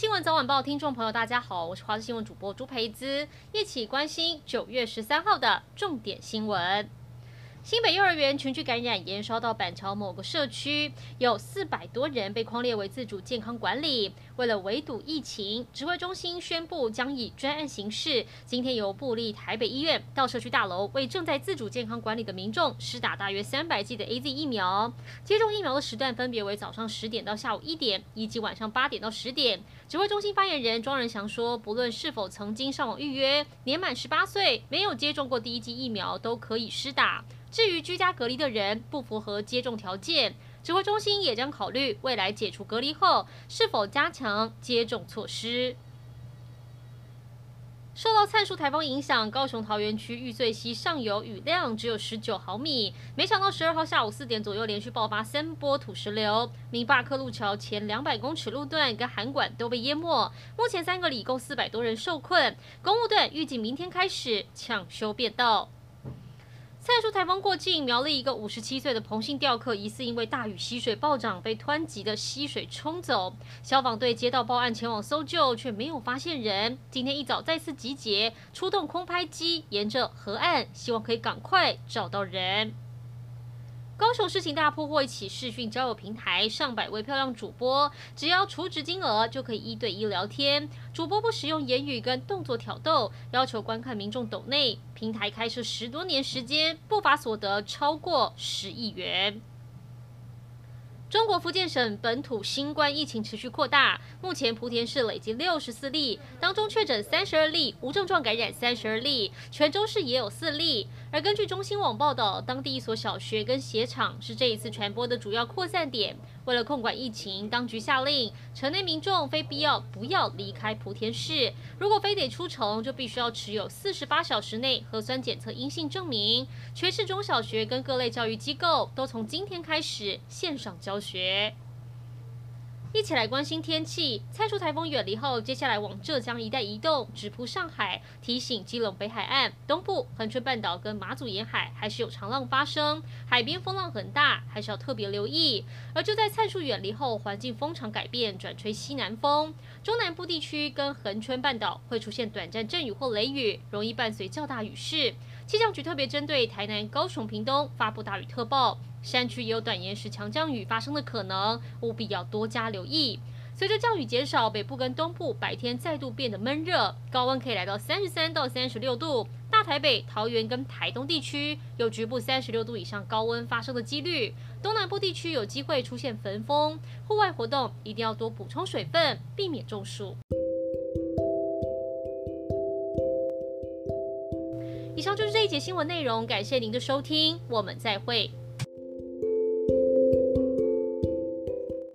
新闻早晚报听众朋友，大家好，我是华视新闻主播朱培姿，一起关心九月十三号的重点新闻。新北幼儿园群聚感染延烧到板桥某个社区，有四百多人被框列为自主健康管理。为了围堵疫情，指挥中心宣布将以专案形式，今天由布立台北医院到社区大楼为正在自主健康管理的民众施打大约三百剂的 AZ 疫苗。接种疫苗的时段分别为早上十点到下午一点，以及晚上八点到十点。指挥中心发言人庄仁祥说，不论是否曾经上网预约，年满十八岁、没有接种过第一剂疫苗都可以施打。至于居家隔离的人不符合接种条件，指挥中心也将考虑未来解除隔离后是否加强接种措施。受到灿树台风影响，高雄桃园区玉穗溪上游雨量只有十九毫米，没想到十二号下午四点左右连续爆发三波土石流，明巴克路桥前两百公尺路段跟涵管都被淹没，目前三个里共四百多人受困，公务队预计明天开始抢修便道。再说台风过境，苗栗一个五十七岁的彭姓钓客疑似因为大雨溪水暴涨，被湍急的溪水冲走。消防队接到报案前往搜救，却没有发现人。今天一早再次集结，出动空拍机，沿着河岸，希望可以赶快找到人。高雄市情大破获一起视讯交友平台，上百位漂亮主播，只要储值金额就可以一对一聊天。主播不使用言语跟动作挑逗，要求观看民众抖内。平台开设十多年时间，不法所得超过十亿元。中国福建省本土新冠疫情持续扩大，目前莆田市累计六十四例，当中确诊三十二例，无症状感染三十二例，泉州市也有四例。而根据中新网报道，当地一所小学跟鞋厂是这一次传播的主要扩散点。为了控管疫情，当局下令城内民众非必要不要离开莆田市，如果非得出城，就必须要持有四十八小时内核酸检测阴性证明。全市中小学跟各类教育机构都从今天开始线上教学。一起来关心天气。蔡树台风远离后，接下来往浙江一带移动，直扑上海。提醒基隆北海岸、东部、恒春半岛跟马祖沿海还是有长浪发生，海边风浪很大，还是要特别留意。而就在蔡树远离后，环境风场改变，转吹西南风，中南部地区跟恒春半岛会出现短暂阵雨或雷雨，容易伴随较大雨势。气象局特别针对台南、高雄、屏东发布大雨特报。山区也有短延时强降雨发生的可能，务必要多加留意。随着降雨减少，北部跟东部白天再度变得闷热，高温可以来到三十三到三十六度。大台北、桃园跟台东地区有局部三十六度以上高温发生的几率。东南部地区有机会出现焚风，户外活动一定要多补充水分，避免中暑。以上就是这一节新闻内容，感谢您的收听，我们再会。